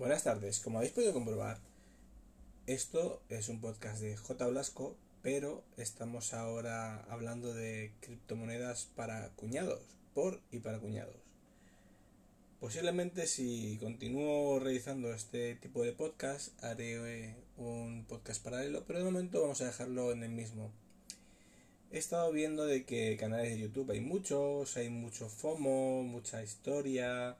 Buenas tardes, como habéis podido comprobar, esto es un podcast de J. Blasco, pero estamos ahora hablando de criptomonedas para cuñados, por y para cuñados. Posiblemente si continúo realizando este tipo de podcast haré un podcast paralelo, pero de momento vamos a dejarlo en el mismo. He estado viendo de que canales de YouTube hay muchos, hay mucho FOMO, mucha historia,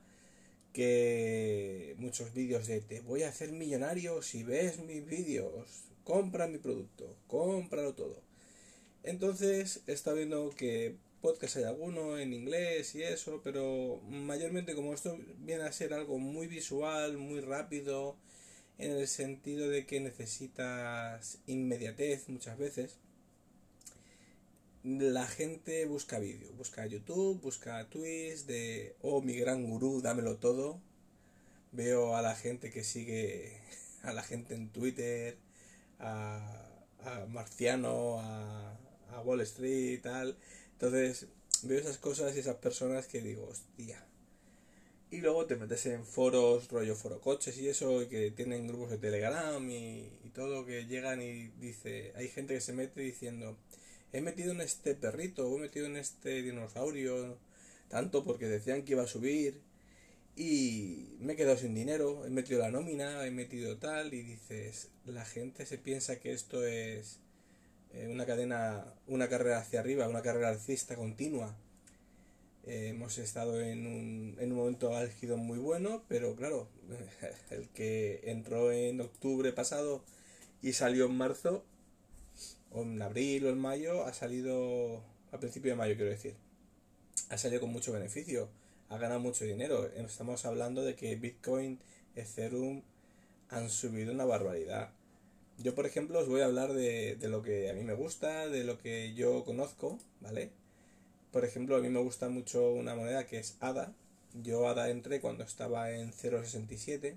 que muchos vídeos de te voy a hacer millonario si ves mis vídeos, compra mi producto, cómpralo todo. Entonces estado viendo que podcast hay alguno en inglés y eso, pero mayormente como esto viene a ser algo muy visual, muy rápido, en el sentido de que necesitas inmediatez muchas veces, la gente busca vídeo, busca YouTube, busca tweets de, oh, mi gran gurú, dámelo todo. Veo a la gente que sigue, a la gente en Twitter, a, Marciano, a, a Wall Street y tal. Entonces, veo esas cosas y esas personas que digo, hostia. Y luego te metes en foros, rollo foro coches y eso, y que tienen grupos de Telegram y todo, que llegan y dice, hay gente que se mete diciendo, he metido en este perrito, he metido en este dinosaurio, tanto porque decían que iba a subir y me he quedado sin dinero, he metido la nómina, he metido tal y dices, la gente se piensa que esto es eh, una cadena, una carrera hacia arriba, una carrera alcista continua. Eh, hemos estado en un, en un momento álgido muy bueno, pero claro, el que entró en octubre pasado y salió en marzo, o en abril o en mayo, ha salido, a principio de mayo quiero decir, ha salido con mucho beneficio, ha ganado mucho dinero. Estamos hablando de que Bitcoin, Ethereum han subido una barbaridad. Yo, por ejemplo, os voy a hablar de, de lo que a mí me gusta, de lo que yo conozco, ¿vale? Por ejemplo, a mí me gusta mucho una moneda que es ADA. Yo ADA entré cuando estaba en 0.67,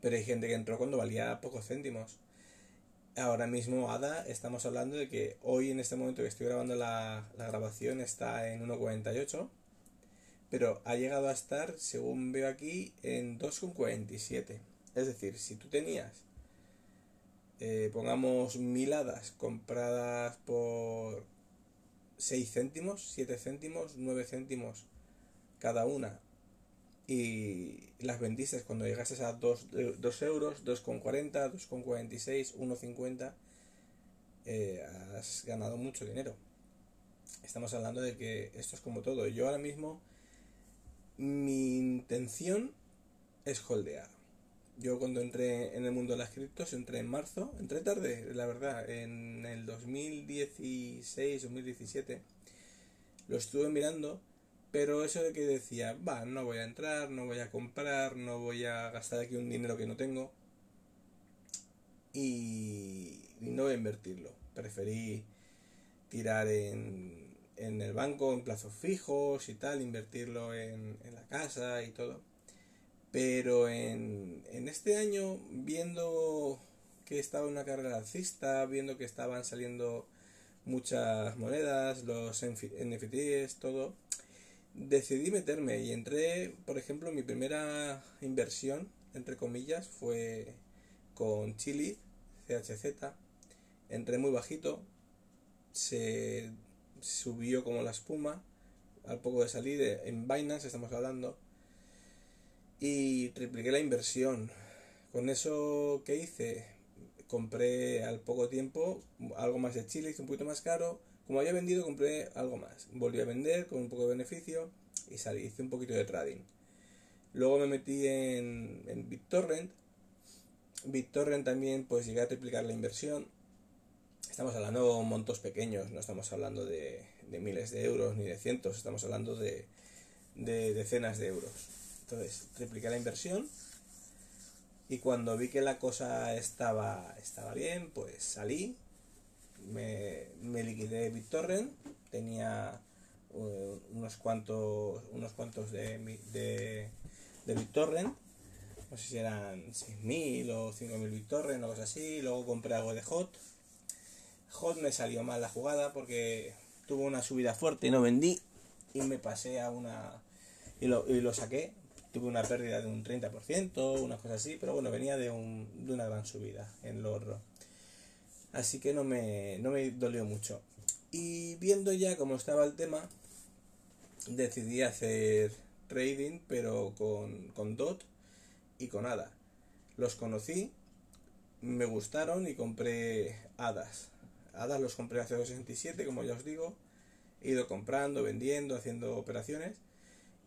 pero hay gente que entró cuando valía pocos céntimos ahora mismo ADA estamos hablando de que hoy en este momento que estoy grabando la, grabación está en 1.48 pero ha llegado a estar según veo aquí en 2.47 es decir si tú tenías eh, pongamos mil hadas compradas por 6 céntimos 7 céntimos 9 céntimos cada una y las vendiste cuando llegases a 2, 2 euros, 2,40, 2,46, 1,50, eh, has ganado mucho dinero. Estamos hablando de que esto es como todo. Yo ahora mismo, mi intención es holdear. Yo cuando entré en el mundo de las criptos, entré en marzo, entré tarde, la verdad, en el 2016, 2017, lo estuve mirando pero eso de que decía, va, no voy a entrar, no voy a comprar, no voy a gastar aquí un dinero que no tengo. Y, no voy a invertirlo. Preferí tirar en, en el banco en plazos fijos y tal, invertirlo en, en la casa y todo. Pero en, en este año, viendo que estaba una carrera alcista, viendo que estaban saliendo muchas monedas, los NFTs, todo, decidí meterme y entré, por ejemplo, mi primera inversión, entre comillas, fue con Chili, CHZ. Entré muy bajito, se subió como la espuma, al poco de salir, en Binance estamos hablando, y tripliqué la inversión. Con eso que hice, compré al poco tiempo algo más de Chile, hice un poquito más caro, como había vendido, compré algo más. Volví a vender con un poco de beneficio y salí, hice un poquito de trading. Luego me metí en, en BitTorrent. BitTorrent también, pues llegué a triplicar la inversión. Estamos hablando de montos pequeños, no estamos hablando de, de miles de euros ni de cientos, estamos hablando de, de decenas de euros. Entonces, tripliqué la inversión y cuando vi que la cosa estaba, estaba bien, pues salí, me, me liquidé BitTorrent, tenía uh, unos cuantos unos cuantos de, de, de BitTorrent, no sé si eran 6.000 o 5.000 BitTorrent o cosas así, luego compré algo de Hot. Hot me salió mal la jugada porque tuvo una subida fuerte y no vendí. Y me pasé a una y lo, y lo saqué. Tuve una pérdida de un 30%, una cosa así, pero bueno, venía de, un, de una gran subida en lo Así que no me, no me dolió mucho. Y viendo ya cómo estaba el tema, decidí hacer trading, pero con, con DOT y con ADA. Los conocí, me gustaron y compré HADAS. HADAS los compré hace 267, como ya os digo. He ido comprando, vendiendo, haciendo operaciones.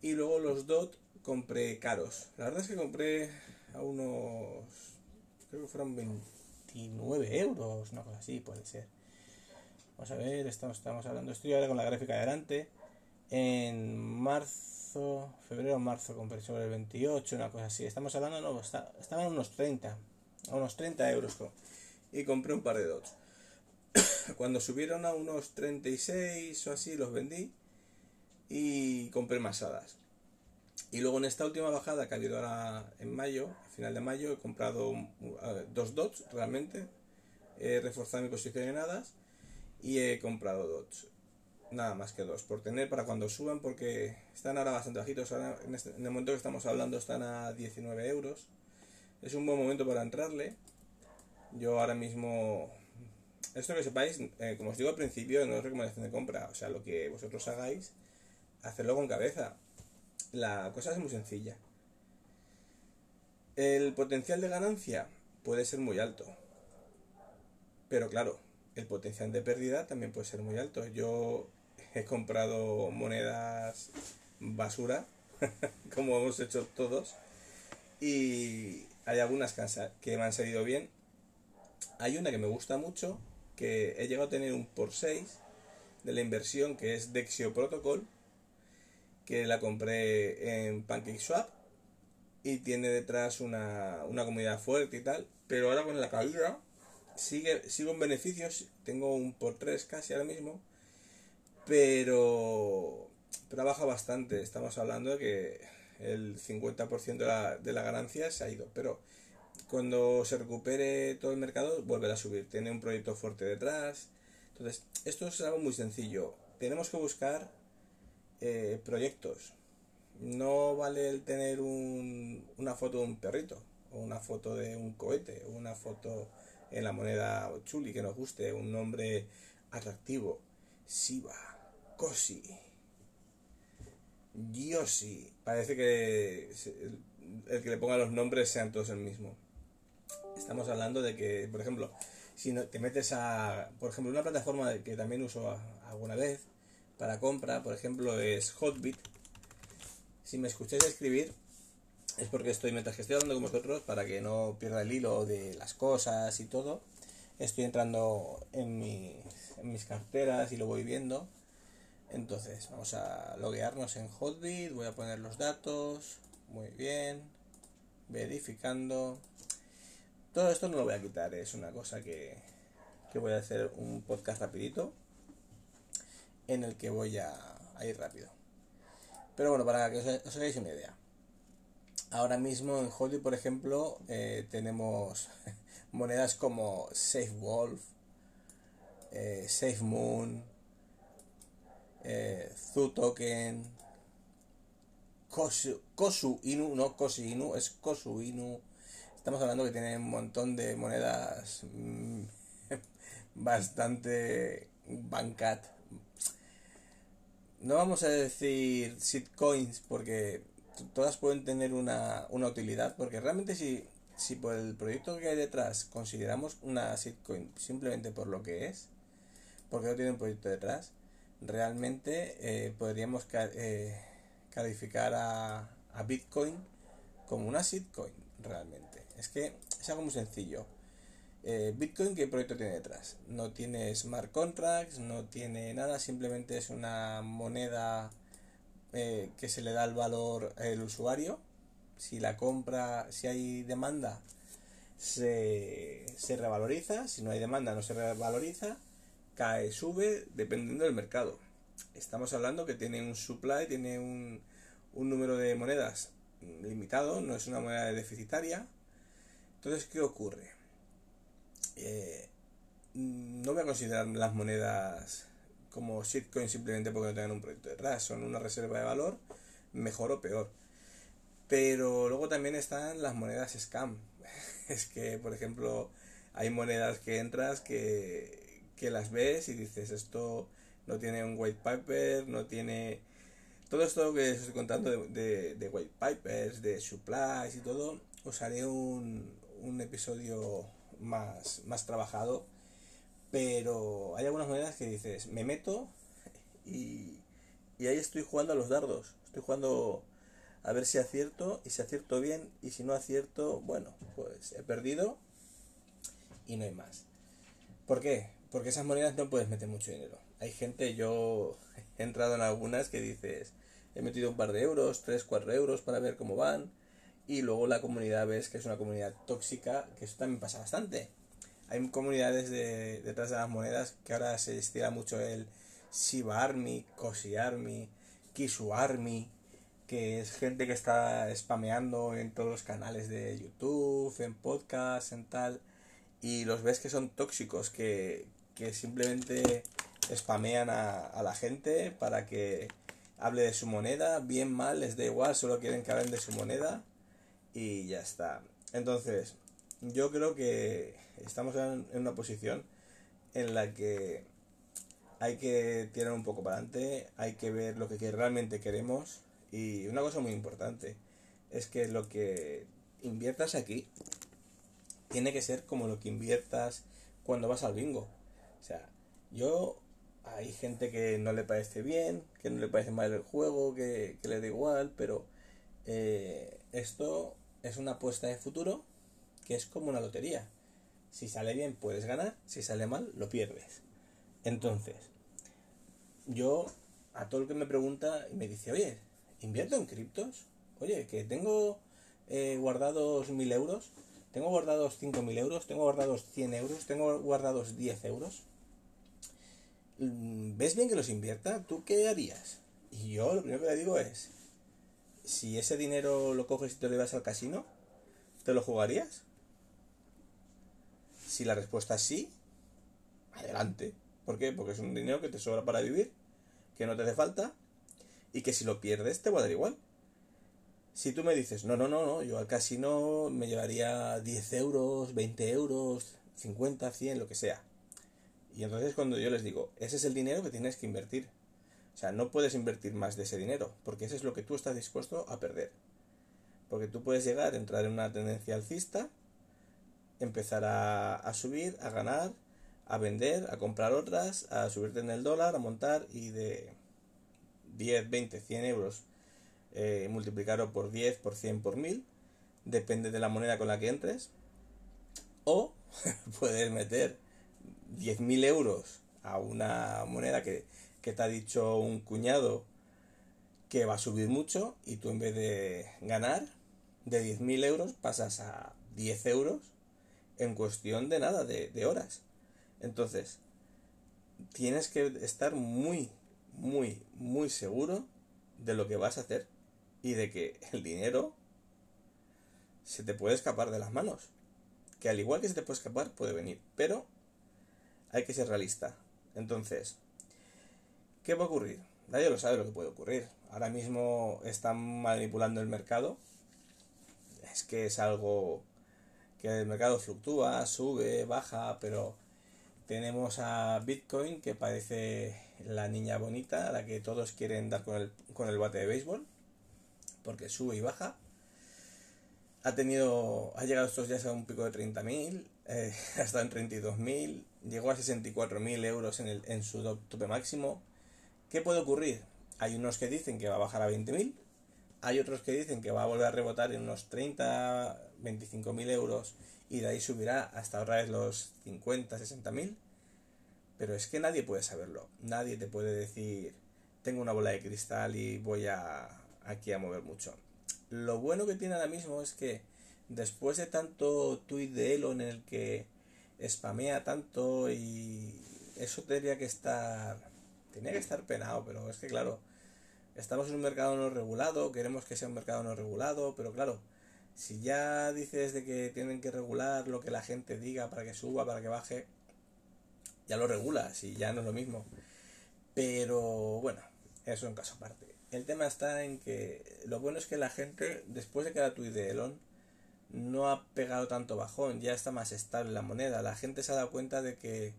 Y luego los DOT compré caros. La verdad es que compré a unos, creo que fueron 29 euros, una cosa así puede ser. Vamos a ver, estamos, estamos hablando, estoy ahora con la gráfica de adelante. En marzo, febrero, marzo compré sobre el 28, una cosa así. Estamos hablando, no, estaban a unos 30, a unos 30 euros. Y compré un par de dots. Cuando subieron a unos 36 o así, los vendí y compré más hadas. Y luego en esta última bajada que ha habido ahora en mayo, a final de mayo, he comprado dos dots realmente. He reforzado mi posición en hadas y he comprado dots. Nada más que dos, por tener para cuando suban, porque están ahora bastante bajitos. Este, en el momento que estamos hablando, están a 19 euros. Es un buen momento para entrarle. Yo ahora mismo, esto que sepáis, eh, como os digo al principio, no es recomendación de compra. O sea, lo que vosotros hagáis, hacerlo con cabeza la cosa es muy sencilla. El potencial de ganancia puede ser muy alto. Pero claro, el potencial de pérdida también puede ser muy alto. Yo he comprado monedas basura, como hemos hecho todos, y hay algunas que me han salido bien. Hay una que me gusta mucho, que he llegado a tener un por 6 de la inversión, que es Dexio Protocol, que la compré en PancakeSwap y tiene detrás una, comunidad fuerte y tal, pero ahora con la caída sigue, sigo en beneficios, tengo un por 3 casi ahora mismo, pero, trabaja bastante, estamos hablando de que el 50% de la, de ganancia se ha ido, pero cuando se recupere todo el mercado volverá a subir, tiene un proyecto fuerte detrás, entonces esto es algo muy sencillo, tenemos que buscar eh, proyectos. No vale el tener un, una foto de un perrito, o una foto de un cohete, o una foto en la moneda chuli que nos guste, un nombre atractivo. Siva, Kosi, Yoshi. Parece que el, que le ponga los nombres sean todos el mismo. Estamos hablando de que, por ejemplo, si te metes a, por ejemplo, una plataforma que también uso alguna vez, para compra, por ejemplo, es Hotbit. Si me escucháis escribir, es porque estoy, mientras que estoy hablando con vosotros, para que no pierda el hilo de las cosas y todo, estoy entrando en mis, en mis carteras y lo voy viendo. Entonces, vamos a loguearnos en Hotbit, voy a poner los datos, muy bien, verificando. Todo esto no lo voy a quitar, es una cosa que, que voy a hacer un podcast rapidito en el que voy a, ir rápido. Pero bueno, para que os, hagáis una idea. Ahora mismo en Holly, por ejemplo, eh, tenemos monedas como Safe Wolf, eh, Safe Moon, eh, Zoo Token, Kosu, Kosu, Inu, no Kosu Inu, es Kosu Inu. Estamos hablando que tiene un montón de monedas mm, bastante bancat no vamos a decir shitcoins porque todas pueden tener una, utilidad, porque realmente si, si por el proyecto que hay detrás consideramos una shitcoin simplemente por lo que es, porque no tiene un proyecto detrás, realmente eh, podríamos eh, calificar a, a Bitcoin como una shitcoin realmente. Es que es algo muy sencillo eh, Bitcoin, ¿qué proyecto tiene detrás? No tiene smart contracts, no tiene nada, simplemente es una moneda eh, que se le da el valor al usuario Si la compra, si hay demanda, se, se revaloriza. Si no hay demanda, no se revaloriza. Cae, sube, dependiendo del mercado. Estamos hablando que tiene un supply, tiene un, un número de monedas limitado, no es una moneda deficitaria. Entonces, ¿qué ocurre? Eh, no voy a considerar las monedas como shitcoin simplemente porque no tengan un proyecto detrás, son una reserva de valor, mejor o peor. Pero luego también están las monedas scam. Es que, por ejemplo, hay monedas que entras que, que las ves y dices, esto no tiene un white paper, no tiene... Todo esto que os estoy contando de, de, white papers, de supplies y todo, os haré un, un episodio más, más trabajado pero hay algunas monedas que dices, me meto y, y ahí estoy jugando a los dardos. Estoy jugando a ver si acierto y si acierto bien y si no acierto, bueno, pues he perdido y no hay más. ¿Por qué? Porque esas monedas no puedes meter mucho dinero. Hay gente, yo he entrado en algunas que dices, he metido un par de euros, 3, 4 euros para ver cómo van y luego la comunidad ves que es una comunidad tóxica, que eso también pasa bastante. Hay comunidades de, detrás de las monedas que ahora se estira mucho el Shiba Army, Koshi Army, Kisu Army, que es gente que está spameando en todos los canales de YouTube, en podcast, en tal, y los ves que son tóxicos, que, que simplemente spamean a, a la gente para que hable de su moneda, bien mal, les da igual, solo quieren que hablen de su moneda y ya está. Entonces, yo creo que estamos en, una posición en la que hay que tirar un poco para adelante, hay que ver lo que realmente queremos y una cosa muy importante es que lo que inviertas aquí tiene que ser como lo que inviertas cuando vas al bingo. O sea, yo hay gente que no le parece bien, que no le parece mal el juego, que, le da igual, pero eh, esto es una apuesta de futuro que es como una lotería. Si sale bien puedes ganar, si sale mal lo pierdes. Entonces, yo a todo el que me pregunta y me dice, oye, ¿invierto en criptos? Oye, que tengo eh, guardados mil euros, tengo guardados cinco mil euros, tengo guardados 100 euros, tengo guardados 10 euros. Mm, ¿Ves bien que los invierta? ¿Tú qué harías? Y yo lo primero que le digo es, si ese dinero lo coges y te lo llevas al casino, ¿te lo jugarías? Si la respuesta es sí, adelante. ¿Por qué? Porque es un dinero que te sobra para vivir, que no te hace falta y que si lo pierdes te va a dar igual. Si tú me dices, no, no, no, no, yo al casino me llevaría 10 euros, 20 euros, 50, 100, lo que sea. Y entonces cuando yo les digo, ese es el dinero que tienes que invertir. O sea, no puedes invertir más de ese dinero, porque ese es lo que tú estás dispuesto a perder. Porque tú puedes llegar a entrar en una tendencia alcista empezar a, subir, a ganar, a vender, a comprar otras, a subirte en el dólar, a montar y de 10, 20, 100 euros eh, multiplicarlo por 10, por 100, por 1000, depende de la moneda con la que entres. O puedes meter 10.000 euros a una moneda que, que te ha dicho un cuñado que va a subir mucho y tú en vez de ganar de 10.000 euros pasas a 10 euros en cuestión de nada, de, horas. Entonces, tienes que estar muy, muy, muy seguro de lo que vas a hacer y de que el dinero se te puede escapar de las manos. Que al igual que se te puede escapar, puede venir. Pero hay que ser realista. Entonces, ¿qué va a ocurrir? Nadie lo sabe lo que puede ocurrir. Ahora mismo están manipulando el mercado. Es que es algo que el mercado fluctúa, sube, baja, pero tenemos a Bitcoin que parece la niña bonita a la que todos quieren dar con el, con el bate de béisbol, porque sube y baja. Ha tenido, ha llegado estos días a un pico de 30.000, eh, ha estado en 32.000, llegó a 64.000 euros en, el, en su tope máximo. ¿Qué puede ocurrir? Hay unos que dicen que va a bajar a 20.000, hay otros que dicen que va a volver a rebotar en unos 30, 25 mil euros y de ahí subirá hasta otra vez los 50, 60 mil. Pero es que nadie puede saberlo. Nadie te puede decir, tengo una bola de cristal y voy a aquí a mover mucho. lo bueno que tiene ahora mismo es que después de tanto tuit de Elon en el que spamea tanto y eso tendría que estar tenía que estar penado, pero es que claro, estamos en un mercado no regulado, queremos que sea un mercado no regulado, pero claro, si ya dices de que tienen que regular lo que la gente diga para que suba, para que baje, ya lo regulas y ya no es lo mismo. Pero bueno, eso en caso aparte. El tema está en que lo bueno es que la gente, después de cada tuit de Elon, no ha pegado tanto bajón, ya está más estable la moneda. La gente se ha dado cuenta de que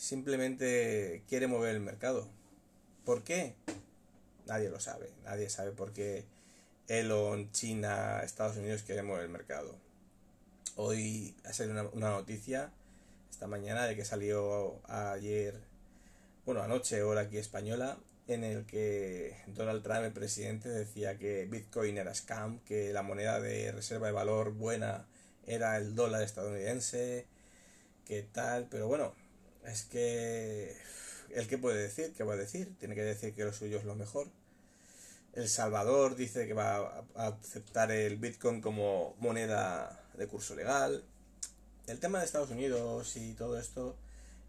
simplemente quiere mover el mercado. ¿Por qué? Nadie lo sabe. Nadie sabe por qué Elon, China, Estados Unidos quieren mover el mercado. Hoy ha salido una, noticia esta mañana de que salió ayer, bueno, anoche, hora aquí española, en el que Donald Trump, el presidente, decía que Bitcoin era scam, que la moneda de reserva de valor buena era el dólar estadounidense, que tal, pero bueno, es que el que puede decir, ¿qué va a decir? Tiene que decir que lo suyo es lo mejor. El Salvador dice que va a aceptar el Bitcoin como moneda de curso legal. El tema de Estados Unidos y todo esto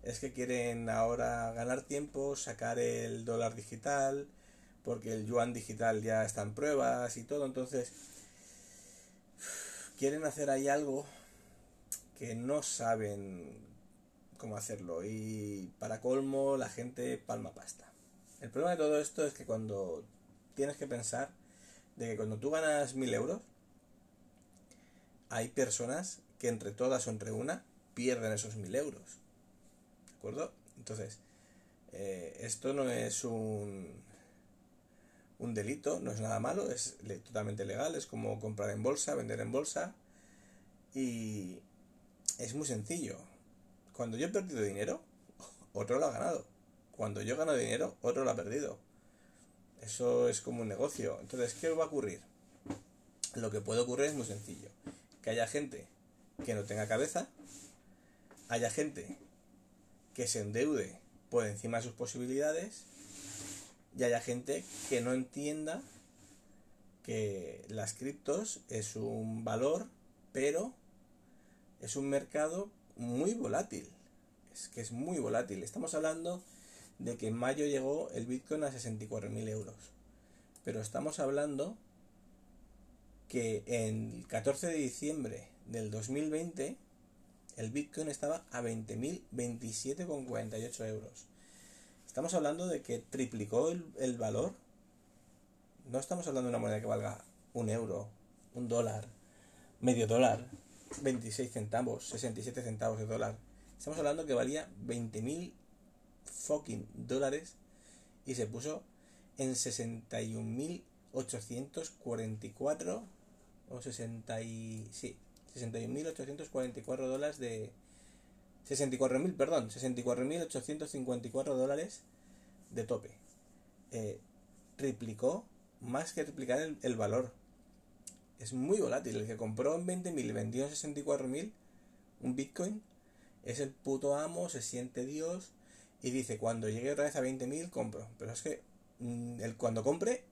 es que quieren ahora ganar tiempo, sacar el dólar digital, porque el yuan digital ya está en pruebas y todo, entonces quieren hacer ahí algo que no saben cómo hacerlo y para colmo la gente palma pasta. El problema de todo esto es que cuando tienes que pensar de que cuando tú ganas mil euros, hay personas que entre todas o entre una pierden esos mil euros acuerdo? Entonces, eh, esto no es un, un delito, no es nada malo, es totalmente legal, es como comprar en bolsa, vender en bolsa y es muy sencillo. Cuando yo he perdido dinero, otro lo ha ganado. Cuando yo gano dinero, otro lo ha perdido. Eso es como un negocio. Entonces, ¿qué va a ocurrir? Lo que puede ocurrir es muy sencillo. Que haya gente que no tenga cabeza, haya gente que se endeude por encima de sus posibilidades y haya gente que no entienda que las criptos es un valor, pero es un mercado muy volátil. Es que es muy volátil. Estamos hablando de que en mayo llegó el Bitcoin a 64.000 euros. Pero estamos hablando que en el 14 de diciembre del 2020 el Bitcoin estaba a 20.027,48 euros. Estamos hablando de que triplicó el, valor. No estamos hablando de una moneda que valga un euro, un dólar, medio dólar, 26 centavos, 67 centavos de dólar. Estamos hablando que valía 20.000 fucking dólares y se puso en 61.844 o 60 y... sí, 61.844 dólares de... 64.000, perdón, 64.854 dólares de tope. Eh, triplicó, más que triplicar el, valor. Es muy volátil. El que compró en 20.000 y vendió en 64.000 un Bitcoin es el puto amo, se siente Dios y dice, cuando llegue otra vez a 20.000 compro. Pero es que mm, el, cuando compre,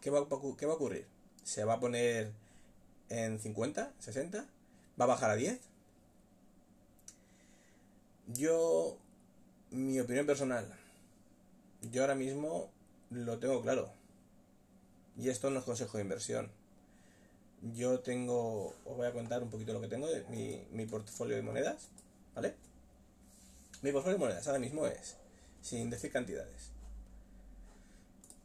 ¿qué va, ¿qué va a ocurrir? ¿Se va a poner en 50, 60? ¿Va a bajar a 10? Yo, mi opinión personal, yo ahora mismo lo tengo claro. Y esto no es consejo de inversión. Yo tengo, os voy a contar un poquito lo que tengo de mi, mi portfolio de monedas, ¿vale? Mi portfolio de monedas ahora mismo es, sin decir cantidades,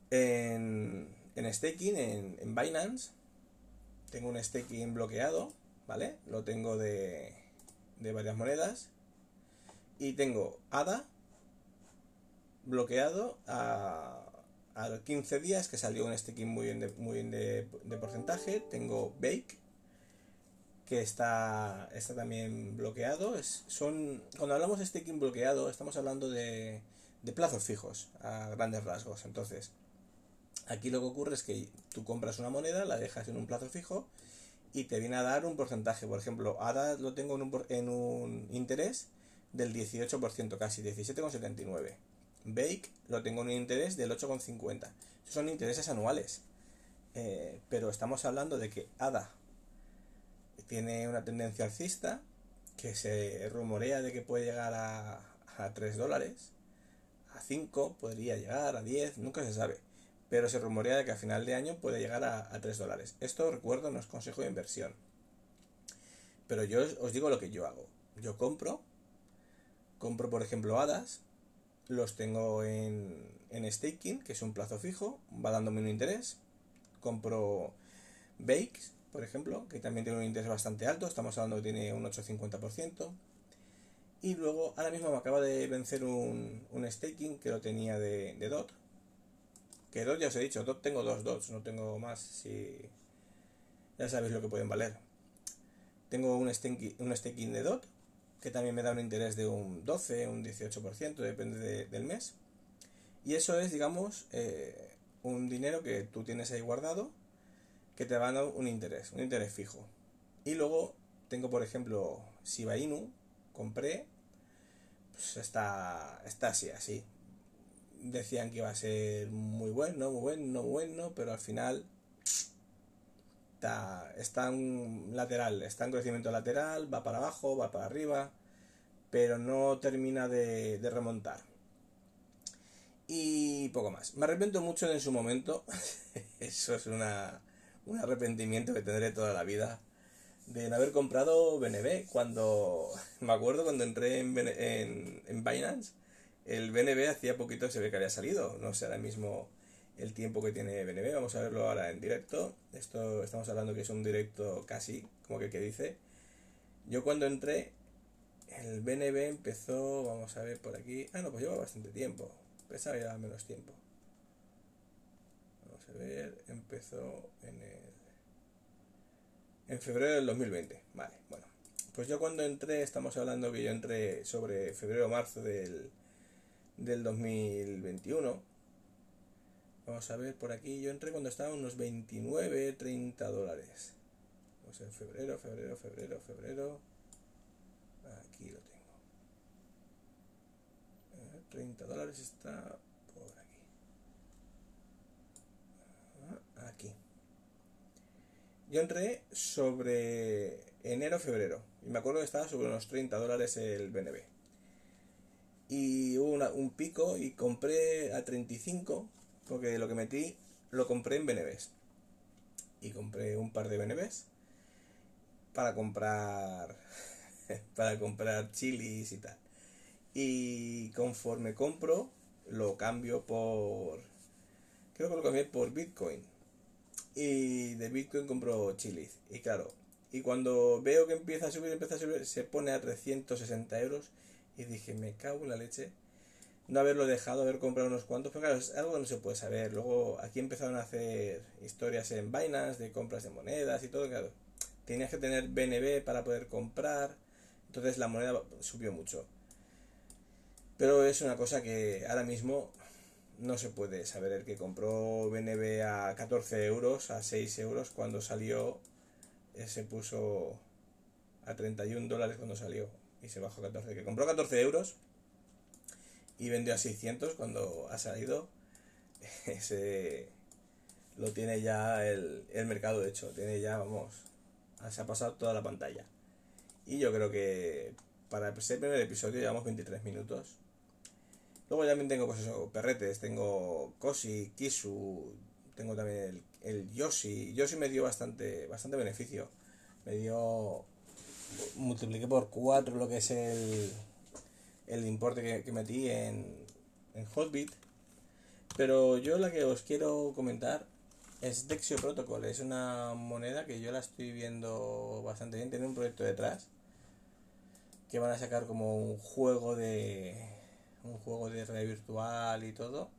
en, en staking, en, en Binance, tengo un staking bloqueado ¿vale? Lo tengo de, de varias monedas. Y tengo ADA bloqueado a, a 15 días, que salió un staking muy bien de, muy bien de, porcentaje. Tengo Bake, que está, está también bloqueado. Es, son, cuando hablamos de staking bloqueado, estamos hablando de, de plazos fijos, a grandes rasgos. Entonces, aquí lo que ocurre es que tú compras una moneda, la dejas en un plazo fijo y te viene a dar un porcentaje. Por ejemplo, ahora lo tengo en un, en un interés del 18%, casi 17,79. Bake lo tengo en un interés del 8,50. son intereses anuales. eh, pero estamos hablando de que ADA tiene una tendencia alcista que se rumorea de que puede llegar a, a 3 dólares, a 5, podría llegar a 10, nunca se sabe. Pero se rumorea de que a final de año puede llegar a, a 3 dólares. Esto, recuerdo, no es consejo de inversión. Pero yo os digo lo que yo hago. Yo compro, compro por ejemplo hadas, los tengo en, en staking, que es un plazo fijo, va dándome un interés. Compro bakes, por ejemplo, que también tiene un interés bastante alto, estamos hablando que tiene un 8,50%. Y luego, ahora mismo me acaba de vencer un, un staking que lo tenía de, DOT. Que DOT ya os he dicho, DOT tengo dos DOTs, no tengo más. Si ya sabéis lo que pueden valer. Tengo un staking, un staking de DOT, que también me da un interés de un 12, un 18%, depende del mes. Y eso es, digamos, eh, un dinero que tú tienes ahí guardado que te va a dar un interés, un interés fijo. Y luego tengo, por ejemplo, Shiba Inu, compré, pues está, está así, así. Decían que iba a ser muy bueno, muy bueno, muy bueno, pero al final está, está en lateral, está en crecimiento lateral, va para abajo, va para arriba, pero no termina de, de remontar. Y poco más. Me arrepiento mucho en su momento. Eso es una, un arrepentimiento que tendré toda la vida. De no haber comprado BNB. Cuando. Me acuerdo cuando entré en, en, en Binance. El BNB hacía poquito se ve que había salido. No sé ahora mismo el tiempo que tiene BNB. Vamos a verlo ahora en directo. Esto estamos hablando que es un directo casi, como que, que dice. Yo cuando entré, el BNB empezó, vamos a ver por aquí. Ah, no, pues lleva bastante tiempo. Pensaba que llevaba menos tiempo. Vamos a ver, empezó en el. En febrero del 2020. Vale, bueno. Pues yo cuando entré, estamos hablando que yo entré sobre febrero o marzo del, del 2021. Vamos a ver por aquí. Yo entré cuando estaba unos 29, 30 dólares. Vamos en febrero, febrero, febrero, febrero. Aquí lo tengo. 30 dólares está por aquí. Aquí. Yo entré sobre enero, febrero. Y me acuerdo que estaba sobre unos 30 dólares el BNB. Y hubo una, un pico y compré a 35 porque lo que metí lo compré en BNBs. Y compré un par de BNBs para comprar para comprar chilis y tal. Y conforme compro, lo cambio por. Creo que lo cambié por Bitcoin. Y de Bitcoin compro chilis. Y claro, y cuando veo que empieza a subir, empieza a subir, se pone a 360 euros. Y dije, me cago en la leche. No haberlo dejado, haber comprado unos cuantos. Pero claro, es algo que no se puede saber. Luego aquí empezaron a hacer historias en Binance de compras de monedas y todo. Claro, tenías que tener BNB para poder comprar. Entonces la moneda subió mucho. Pero es una cosa que ahora mismo no se puede saber. El que compró BNB a 14 euros, a 6 euros cuando salió, eh, se puso a 31 dólares cuando salió y se bajó a 14. El que compró 14 euros y vendió a 600 cuando ha salido, ese lo tiene ya el, el mercado hecho. Tiene ya, vamos, se ha pasado toda la pantalla. Y yo creo que para el primer episodio llevamos 23 minutos. Luego también tengo cosas, perretes, tengo Kosi, Kisu, tengo también el, el Yoshi. Yoshi me dio bastante, bastante beneficio. Me dio. Multipliqué por 4 lo que es el, el importe que, que metí en, en Hotbit. Pero yo la que os quiero comentar es Dexio Protocol. Es una moneda que yo la estoy viendo bastante bien. Tiene un proyecto detrás que van a sacar como un juego de un juego de red virtual y todo.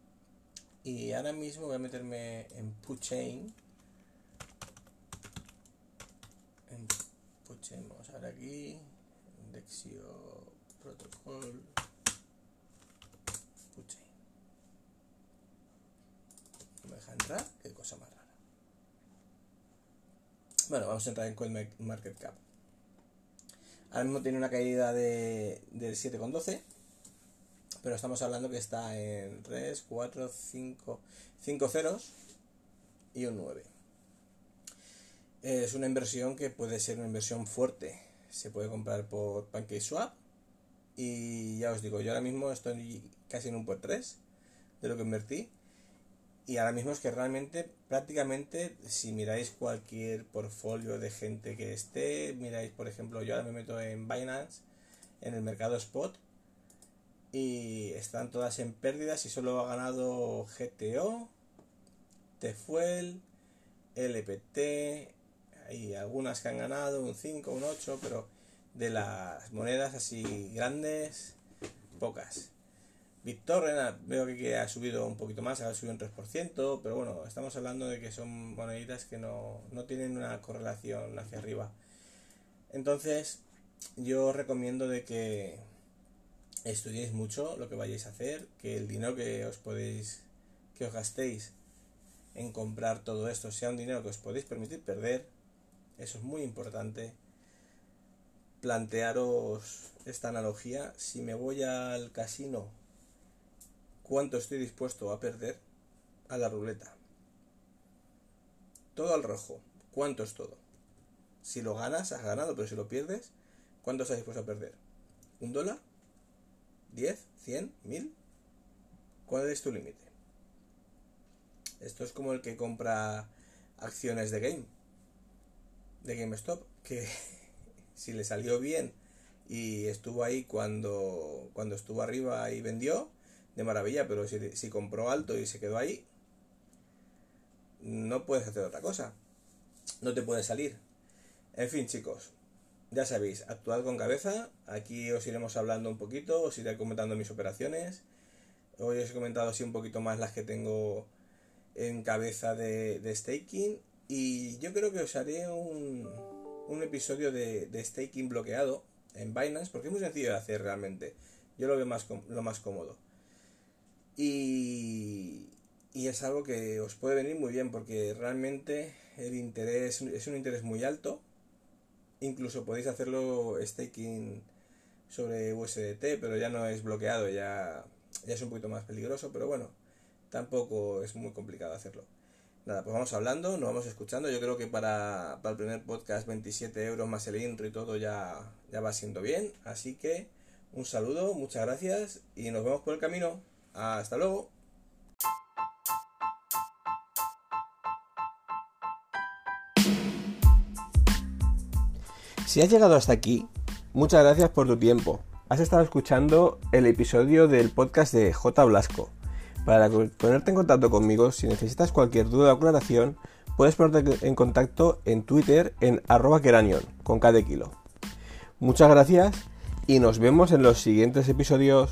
Y ahora mismo voy a meterme en Puchain. En Puchain, vamos a ver aquí. Dexio Protocol. Puchain. ¿No me deja entrar? Qué cosa más rara. Bueno, vamos a entrar en CoinMarketCap. Ahora mismo tiene una caída de, del 7,12. Pero estamos hablando que está en 3, 4, 5, 5 ceros y un 9. Es una inversión que puede ser una inversión fuerte. Se puede comprar por PancakeSwap. Y ya os digo, yo ahora mismo estoy casi en un por 3 de lo que invertí. Y ahora mismo es que realmente, prácticamente, si miráis cualquier portfolio de gente que esté, miráis, por ejemplo, yo ahora me meto en Binance, en el mercado spot, y están todas en pérdidas y solo ha ganado GTO, Tefuel, LPT, hay algunas que han ganado un 5, un 8, pero de las monedas así grandes, pocas. BitTorrent veo que ha subido un poquito más, ha subido un 3%, pero bueno, estamos hablando de que son moneditas que no, no tienen una correlación hacia arriba. Entonces, yo recomiendo de que estudiéis mucho lo que vayáis a hacer, que el dinero que os podéis, que os gastéis en comprar todo esto sea un dinero que os podéis permitir perder. Eso es muy importante. Plantearos esta analogía. Si me voy al casino cuánto estoy dispuesto a perder a la ruleta. Todo al rojo. ¿Cuánto es todo? Si lo ganas, has ganado, pero si lo pierdes, ¿cuánto estás dispuesto a perder? ¿Un dólar? ¿Diez? ¿Cien? ¿Mil? ¿Cuál es tu límite? Esto es como el que compra acciones de game, de GameStop, que si le salió bien y estuvo ahí cuando, cuando estuvo arriba y vendió, de maravilla, pero si, si compró alto y se quedó ahí, no puedes hacer otra cosa. No te puede salir. En fin, chicos, ya sabéis, actuad con cabeza. Aquí os iremos hablando un poquito, os iré comentando mis operaciones. Hoy os he comentado así un poquito más las que tengo en cabeza de, de staking. Y yo creo que os haré un, un episodio de, de, staking bloqueado en Binance, porque es muy sencillo de hacer realmente. Yo lo veo más, lo más cómodo. Y, y es algo que os puede venir muy bien porque realmente el interés es un interés muy alto. Incluso podéis hacerlo staking sobre USDT, pero ya no es bloqueado, ya, ya es un poquito más peligroso, pero bueno, tampoco es muy complicado hacerlo. Nada, pues vamos hablando, nos vamos escuchando. Yo creo que para, para el primer podcast 27 euros más el intro y todo ya, ya va siendo bien. Así que un saludo, muchas gracias y nos vemos por el camino. Hasta luego. Si has llegado hasta aquí, muchas gracias por tu tiempo. Has estado escuchando el episodio del podcast de J. Blasco. Para ponerte en contacto conmigo, si necesitas cualquier duda o aclaración, puedes ponerte en contacto en Twitter en arroba keranion, con cada. Muchas gracias y nos vemos en los siguientes episodios.